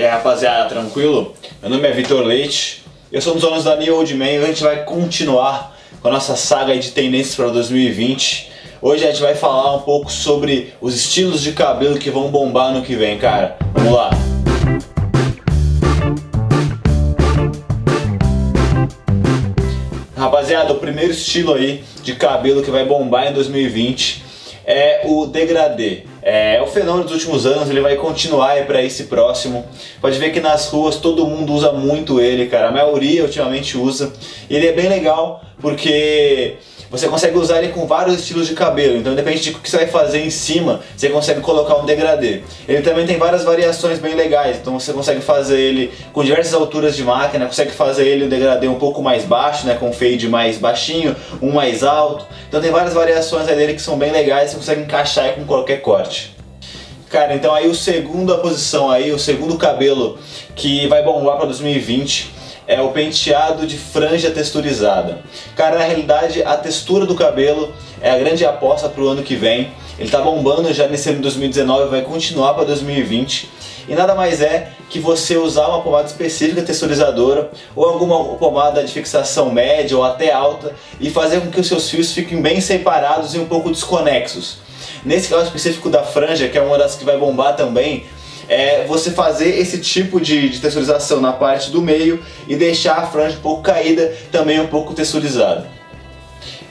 E aí, rapaziada, tranquilo? Meu nome é Vitor Leite, eu sou um dos donos da New Old Man e a gente vai continuar com a nossa saga de tendências para 2020. Hoje a gente vai falar um pouco sobre os estilos de cabelo que vão bombar no que vem, cara. Vamos lá! Rapaziada, o primeiro estilo aí de cabelo que vai bombar em 2020 é o degradê. É, o fenômeno dos últimos anos, ele vai continuar para esse próximo. Pode ver que nas ruas todo mundo usa muito ele, cara. A maioria ultimamente usa. Ele é bem legal porque você consegue usar ele com vários estilos de cabelo, então depende de o que você vai fazer em cima, você consegue colocar um degradê. Ele também tem várias variações bem legais, então você consegue fazer ele com diversas alturas de máquina, consegue fazer ele um degradê um pouco mais baixo, né, com fade mais baixinho, um mais alto. Então tem várias variações dele que são bem legais, você consegue encaixar com qualquer corte. Cara, então aí o segundo a posição aí, o segundo cabelo que vai bombar para 2020 é o penteado de franja texturizada. Cara, na realidade, a textura do cabelo é a grande aposta para o ano que vem. Ele está bombando já nesse ano de 2019, vai continuar para 2020. E nada mais é que você usar uma pomada específica texturizadora ou alguma pomada de fixação média ou até alta e fazer com que os seus fios fiquem bem separados e um pouco desconexos. Nesse caso específico da franja, que é uma das que vai bombar também, é você fazer esse tipo de, de texturização na parte do meio e deixar a franja um pouco caída, também um pouco texturizada.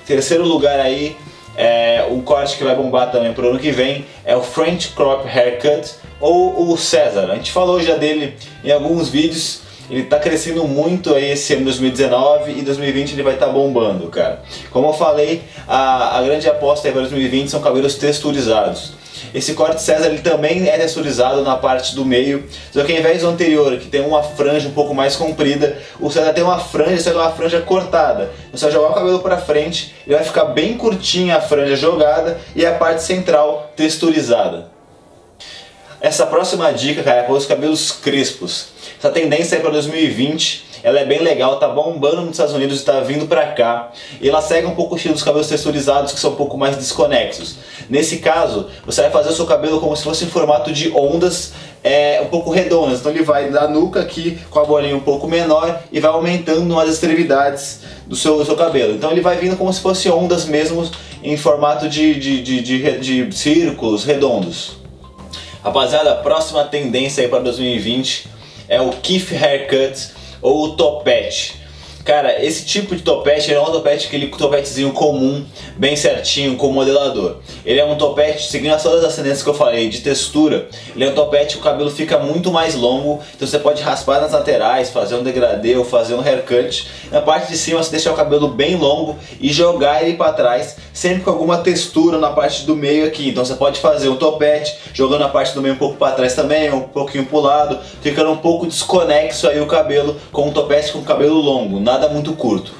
Terceiro lugar aí, é, um corte que vai bombar também pro ano que vem é o French Crop Haircut ou o César. A gente falou já dele em alguns vídeos. Ele está crescendo muito aí esse ano 2019 e 2020 ele vai estar tá bombando, cara. Como eu falei, a, a grande aposta para 2020 são cabelos texturizados. Esse corte César ele também é texturizado na parte do meio, só que ao invés do anterior, que tem uma franja um pouco mais comprida, o César tem uma franja, só que é uma franja cortada. Você vai jogar o cabelo para frente, ele vai ficar bem curtinha a franja jogada e a parte central texturizada. Essa próxima dica, cara, é para os cabelos crespos. Essa tendência é para 2020 ela é bem legal, tá bombando nos Estados Unidos e tá vindo pra cá. E ela segue um pouco o estilo dos cabelos texturizados que são um pouco mais desconexos. Nesse caso, você vai fazer o seu cabelo como se fosse em formato de ondas é, um pouco redondas. Então ele vai da nuca aqui com a bolinha um pouco menor e vai aumentando as extremidades do seu, do seu cabelo. Então ele vai vindo como se fosse ondas mesmo em formato de, de, de, de, de círculos redondos. Rapaziada, próxima tendência aí para 2020 é o Keith Haircut ou o topete. Cara, esse tipo de topete é um topete, aquele topetezinho comum, bem certinho, com modelador. Ele é um topete, seguindo as todas as tendências que eu falei, de textura. Ele é um topete que o cabelo fica muito mais longo, então você pode raspar nas laterais, fazer um degradê ou fazer um haircut. Na parte de cima você deixa o cabelo bem longo e jogar ele para trás, sempre com alguma textura na parte do meio aqui. Então você pode fazer um topete, jogando a parte do meio um pouco para trás também, um pouquinho pro lado, ficando um pouco desconexo aí o cabelo com um topete com cabelo longo. Nada nada muito curto.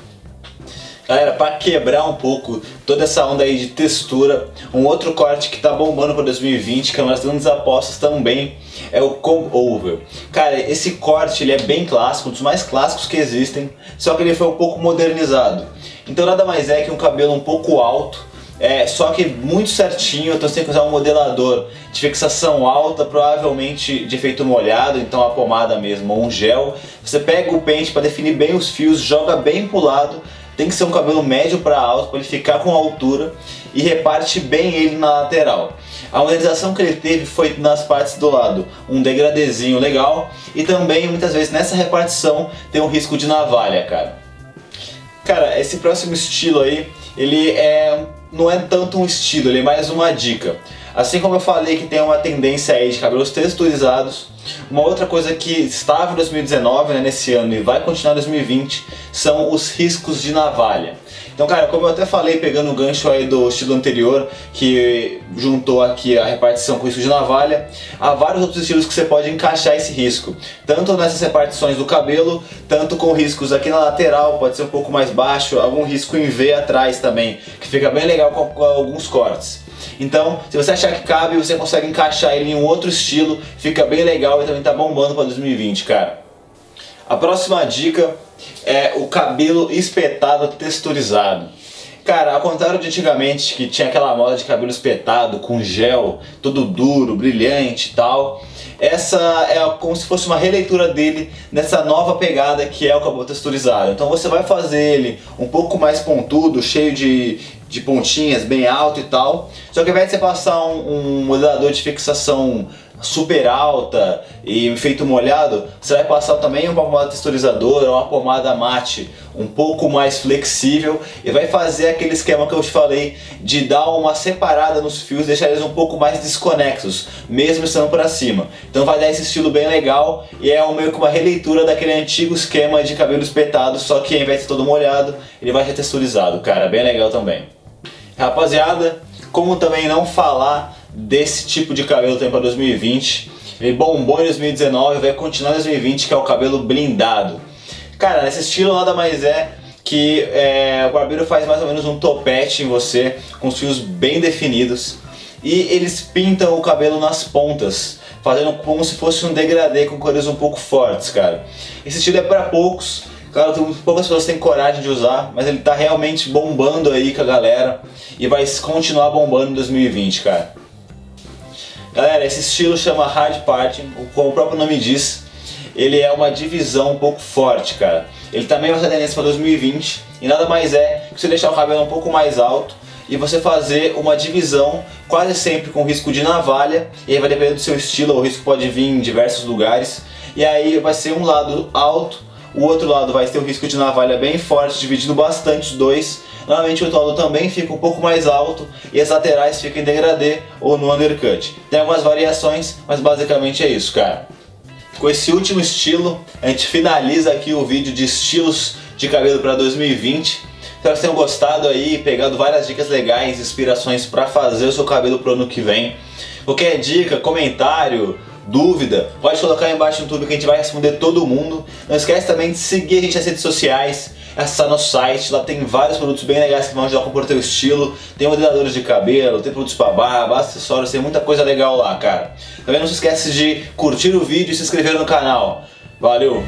Galera, para quebrar um pouco toda essa onda aí de textura, um outro corte que tá bombando para 2020, que é uma das grandes apostas também, é o comb over. Cara, esse corte ele é bem clássico, um dos mais clássicos que existem, só que ele foi um pouco modernizado. Então nada mais é que um cabelo um pouco alto, é, só que muito certinho, então você tem que usar um modelador de fixação alta, provavelmente de efeito molhado, então a pomada mesmo, ou um gel. Você pega o pente para definir bem os fios, joga bem pro lado, tem que ser um cabelo médio para alto para ele ficar com altura e reparte bem ele na lateral. A modernização que ele teve foi nas partes do lado, um degradezinho legal e também muitas vezes nessa repartição tem um risco de navalha, cara. Cara, esse próximo estilo aí, ele é não é tanto um estilo, ele é mais uma dica. Assim como eu falei que tem uma tendência aí de cabelos texturizados, uma outra coisa que estava em 2019, né, nesse ano, e vai continuar em 2020, são os riscos de navalha. Então, cara, como eu até falei, pegando o gancho aí do estilo anterior, que juntou aqui a repartição com risco de navalha, há vários outros estilos que você pode encaixar esse risco. Tanto nessas repartições do cabelo, tanto com riscos aqui na lateral, pode ser um pouco mais baixo, algum risco em V atrás também, que fica bem legal com alguns cortes. Então, se você achar que cabe, você consegue encaixar ele em um outro estilo, fica bem legal e também tá bombando para 2020, cara. A próxima dica é o cabelo espetado texturizado. Cara, ao contrário de antigamente, que tinha aquela moda de cabelo espetado, com gel, todo duro, brilhante e tal, essa é como se fosse uma releitura dele nessa nova pegada que é o cabelo texturizado. Então você vai fazer ele um pouco mais pontudo, cheio de, de pontinhas, bem alto e tal. Só que ao invés de você passar um, um modelador de fixação super alta e efeito molhado, você vai passar também uma pomada texturizadora, uma pomada mate um pouco mais flexível e vai fazer aquele esquema que eu te falei de dar uma separada nos fios, deixar eles um pouco mais desconexos, mesmo estando para cima. Então vai dar esse estilo bem legal e é meio que uma releitura daquele antigo esquema de cabelo espetado, só que ao invés de todo molhado, ele vai ser texturizado, cara, bem legal também. Rapaziada, como também não falar desse tipo de cabelo tem para 2020. Ele bombou em 2019 vai continuar em 2020, que é o cabelo blindado. Cara, esse estilo nada mais é que é, o barbeiro faz mais ou menos um topete em você, com os fios bem definidos, e eles pintam o cabelo nas pontas, fazendo como se fosse um degradê com cores um pouco fortes, cara. Esse estilo é para poucos, Claro, poucas pessoas têm coragem de usar, mas ele tá realmente bombando aí com a galera e vai continuar bombando em 2020, cara. Galera, esse estilo chama Hard Party, como o próprio nome diz, ele é uma divisão um pouco forte, cara. Ele também vai ser tendência para 2020 e nada mais é que você deixar o cabelo um pouco mais alto e você fazer uma divisão quase sempre com risco de navalha e aí vai depender do seu estilo, o risco pode vir em diversos lugares. E aí vai ser um lado alto, o outro lado vai ter o risco de navalha bem forte, dividindo bastante os dois Normalmente o lado também fica um pouco mais alto e as laterais ficam em degradê ou no undercut. Tem algumas variações, mas basicamente é isso, cara. Com esse último estilo, a gente finaliza aqui o vídeo de estilos de cabelo para 2020. Espero que tenham gostado aí, pegado várias dicas legais, inspirações para fazer o seu cabelo pro ano que vem. Qualquer dica, comentário, dúvida, pode colocar aí embaixo no YouTube que a gente vai responder todo mundo. Não esquece também de seguir a gente nas redes sociais, acessar nosso site, lá tem vários produtos bem legais que vão ajudar a compor teu estilo, tem modeladores de cabelo, tem produtos para barba, acessórios, tem muita coisa legal lá, cara. Também não se esquece de curtir o vídeo e se inscrever no canal. Valeu!